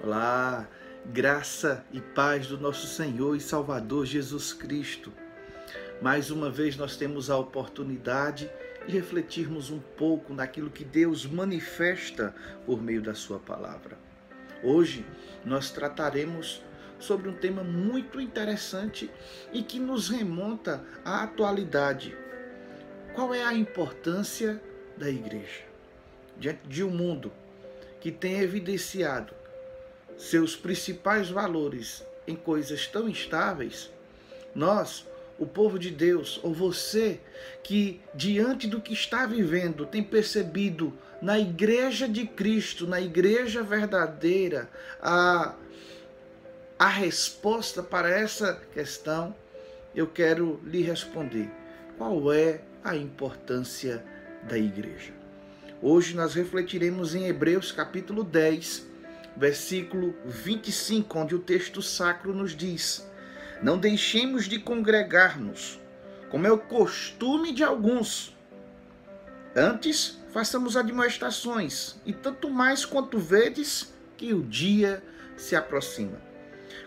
Olá, graça e paz do nosso Senhor e Salvador Jesus Cristo. Mais uma vez nós temos a oportunidade de refletirmos um pouco naquilo que Deus manifesta por meio da Sua palavra. Hoje nós trataremos sobre um tema muito interessante e que nos remonta à atualidade. Qual é a importância da igreja? Diante de um mundo que tem evidenciado seus principais valores em coisas tão instáveis, nós, o povo de Deus, ou você que diante do que está vivendo tem percebido na igreja de Cristo, na igreja verdadeira, a, a resposta para essa questão, eu quero lhe responder. Qual é a importância da igreja? Hoje nós refletiremos em Hebreus capítulo 10, versículo 25, onde o texto sacro nos diz: Não deixemos de congregar-nos, como é o costume de alguns. Antes, façamos admoestações, e tanto mais quanto vedes que o dia se aproxima.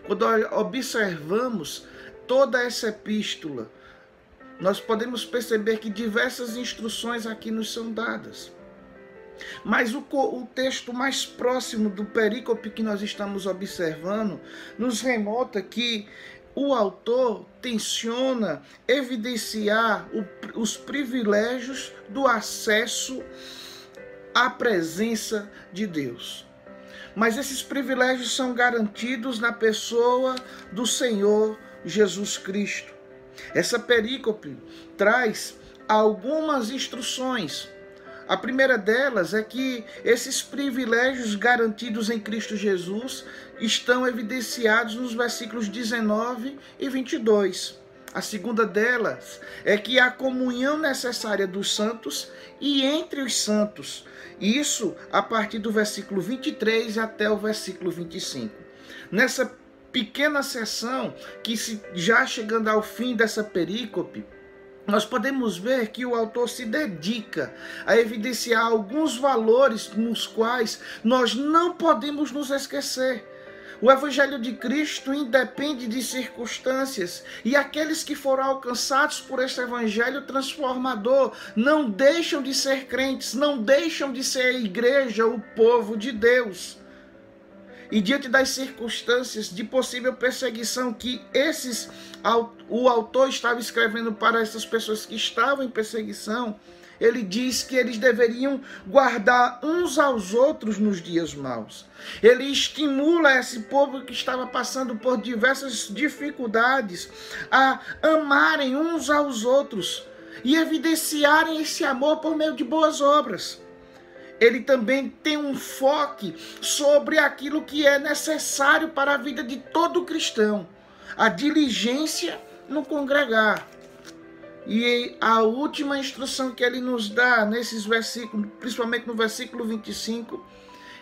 Quando observamos toda essa epístola, nós podemos perceber que diversas instruções aqui nos são dadas. Mas o, o texto mais próximo do perícope que nós estamos observando nos remota que o autor tenciona evidenciar o, os privilégios do acesso à presença de Deus. Mas esses privilégios são garantidos na pessoa do Senhor Jesus Cristo. Essa perícope traz algumas instruções a primeira delas é que esses privilégios garantidos em Cristo Jesus estão evidenciados nos versículos 19 e 22. A segunda delas é que a comunhão necessária dos santos e entre os santos. Isso a partir do versículo 23 até o versículo 25. Nessa pequena sessão, que se já chegando ao fim dessa perícope, nós podemos ver que o autor se dedica a evidenciar alguns valores nos quais nós não podemos nos esquecer. O Evangelho de Cristo independe de circunstâncias e aqueles que foram alcançados por este Evangelho transformador não deixam de ser crentes, não deixam de ser a igreja, o povo de Deus. E diante das circunstâncias de possível perseguição que esses o autor estava escrevendo para essas pessoas que estavam em perseguição, ele diz que eles deveriam guardar uns aos outros nos dias maus. Ele estimula esse povo que estava passando por diversas dificuldades a amarem uns aos outros e evidenciarem esse amor por meio de boas obras ele também tem um foco sobre aquilo que é necessário para a vida de todo cristão: a diligência no congregar. E a última instrução que ele nos dá nesses versículos, principalmente no versículo 25,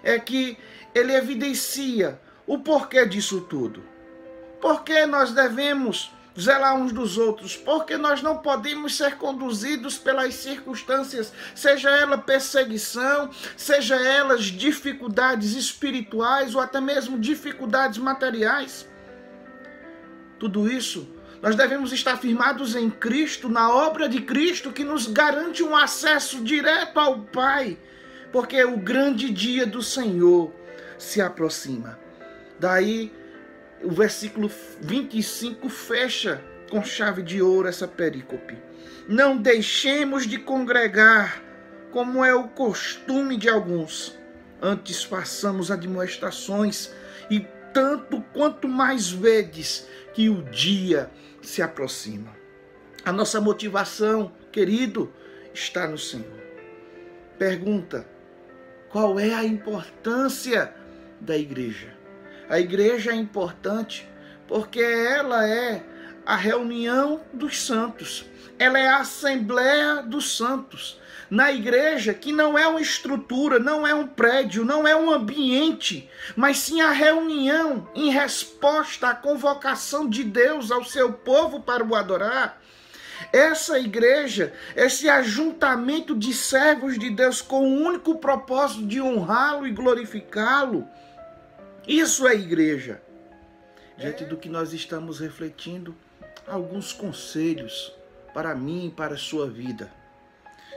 é que ele evidencia o porquê disso tudo. Porque nós devemos zelar uns dos outros, porque nós não podemos ser conduzidos pelas circunstâncias, seja ela perseguição, seja elas dificuldades espirituais ou até mesmo dificuldades materiais. Tudo isso nós devemos estar firmados em Cristo, na obra de Cristo, que nos garante um acesso direto ao Pai, porque o grande dia do Senhor se aproxima. Daí o versículo 25 fecha com chave de ouro essa perícope. Não deixemos de congregar, como é o costume de alguns. Antes façamos admoestações, e tanto quanto mais vedes que o dia se aproxima. A nossa motivação, querido, está no Senhor. Pergunta: qual é a importância da igreja? A igreja é importante porque ela é a reunião dos santos, ela é a assembleia dos santos. Na igreja, que não é uma estrutura, não é um prédio, não é um ambiente, mas sim a reunião em resposta à convocação de Deus ao seu povo para o adorar. Essa igreja, esse ajuntamento de servos de Deus com o único propósito de honrá-lo e glorificá-lo, Isso é igreja. Diante do que nós estamos refletindo, alguns conselhos para mim e para a sua vida.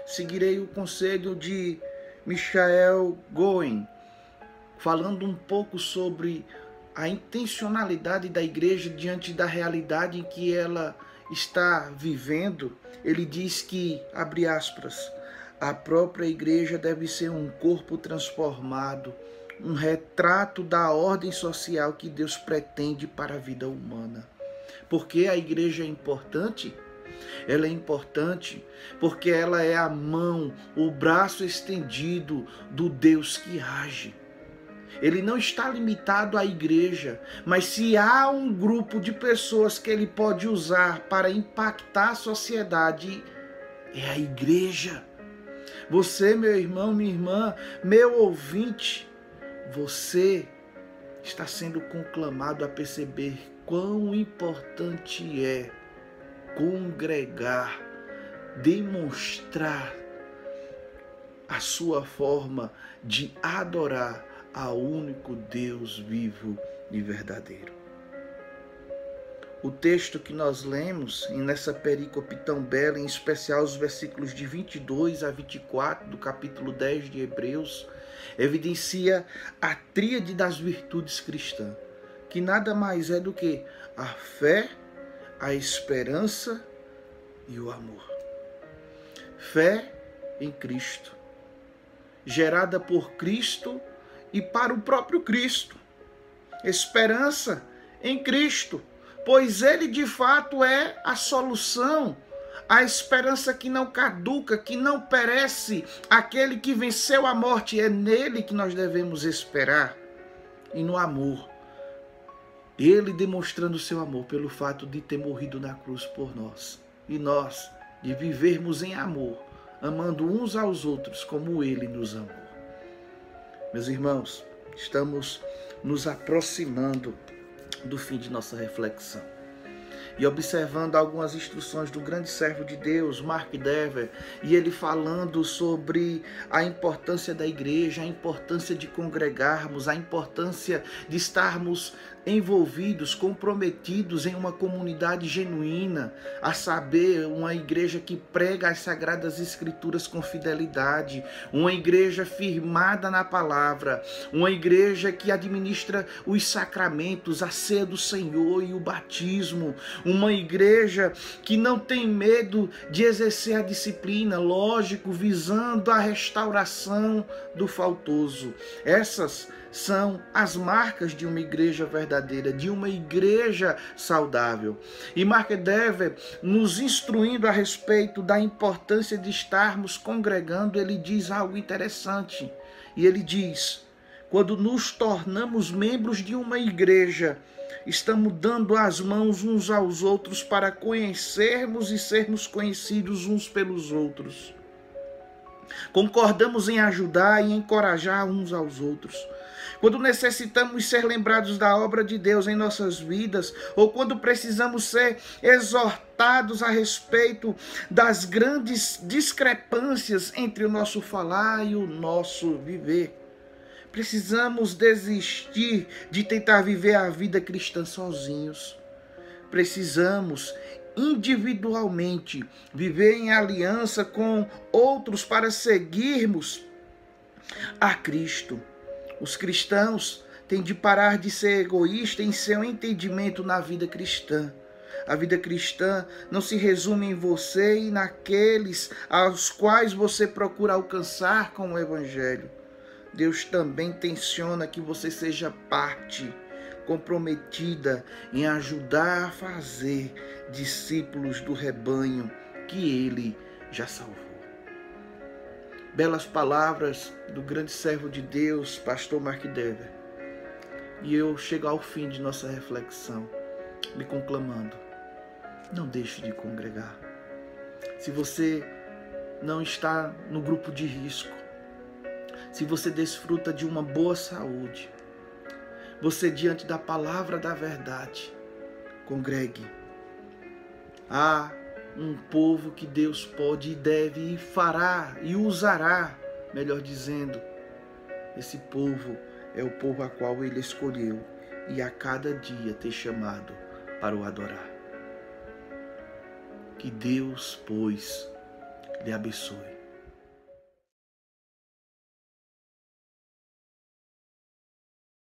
Seguirei o conselho de Michael Goen, falando um pouco sobre a intencionalidade da igreja diante da realidade em que ela está vivendo. Ele diz que, abre aspas, a própria igreja deve ser um corpo transformado, um retrato da ordem social que Deus pretende para a vida humana. Por que a igreja é importante? Ela é importante porque ela é a mão, o braço estendido do Deus que age. Ele não está limitado à igreja, mas se há um grupo de pessoas que ele pode usar para impactar a sociedade, é a igreja. Você, meu irmão, minha irmã, meu ouvinte, você está sendo conclamado a perceber quão importante é congregar, demonstrar a sua forma de adorar ao único Deus vivo e verdadeiro. O texto que nós lemos nessa perícope tão bela, em especial os versículos de 22 a 24 do capítulo 10 de Hebreus, evidencia a tríade das virtudes cristãs, que nada mais é do que a fé, a esperança e o amor. Fé em Cristo, gerada por Cristo e para o próprio Cristo. Esperança em Cristo, pois Ele de fato é a solução a esperança que não caduca, que não perece, aquele que venceu a morte, é nele que nós devemos esperar e no amor. Ele demonstrando seu amor pelo fato de ter morrido na cruz por nós e nós de vivermos em amor, amando uns aos outros como ele nos amou. Meus irmãos, estamos nos aproximando do fim de nossa reflexão e observando algumas instruções do grande servo de Deus, Mark Dever, e ele falando sobre a importância da igreja, a importância de congregarmos, a importância de estarmos envolvidos, comprometidos em uma comunidade genuína, a saber, uma igreja que prega as sagradas escrituras com fidelidade, uma igreja firmada na palavra, uma igreja que administra os sacramentos, a ceia do Senhor e o batismo, uma igreja que não tem medo de exercer a disciplina, lógico, visando a restauração do faltoso. Essas são as marcas de uma igreja verdadeira, de uma igreja saudável. E Mark Dever, nos instruindo a respeito da importância de estarmos congregando, ele diz algo interessante. E ele diz: quando nos tornamos membros de uma igreja, estamos dando as mãos uns aos outros para conhecermos e sermos conhecidos uns pelos outros. Concordamos em ajudar e encorajar uns aos outros quando necessitamos ser lembrados da obra de Deus em nossas vidas, ou quando precisamos ser exortados a respeito das grandes discrepâncias entre o nosso falar e o nosso viver. Precisamos desistir de tentar viver a vida cristã sozinhos. Precisamos individualmente viver em aliança com outros para seguirmos a Cristo. Os cristãos têm de parar de ser egoístas em seu entendimento na vida cristã. A vida cristã não se resume em você e naqueles aos quais você procura alcançar com o Evangelho. Deus também tensiona que você seja parte comprometida em ajudar a fazer discípulos do rebanho que ele já salvou belas palavras do grande servo de Deus, pastor Mark Dever. E eu chego ao fim de nossa reflexão, me conclamando: não deixe de congregar. Se você não está no grupo de risco, se você desfruta de uma boa saúde, você diante da palavra da verdade, congregue. Ah, um povo que Deus pode e deve e fará e usará, melhor dizendo. Esse povo é o povo a qual ele escolheu e a cada dia ter chamado para o adorar. Que Deus, pois, lhe abençoe.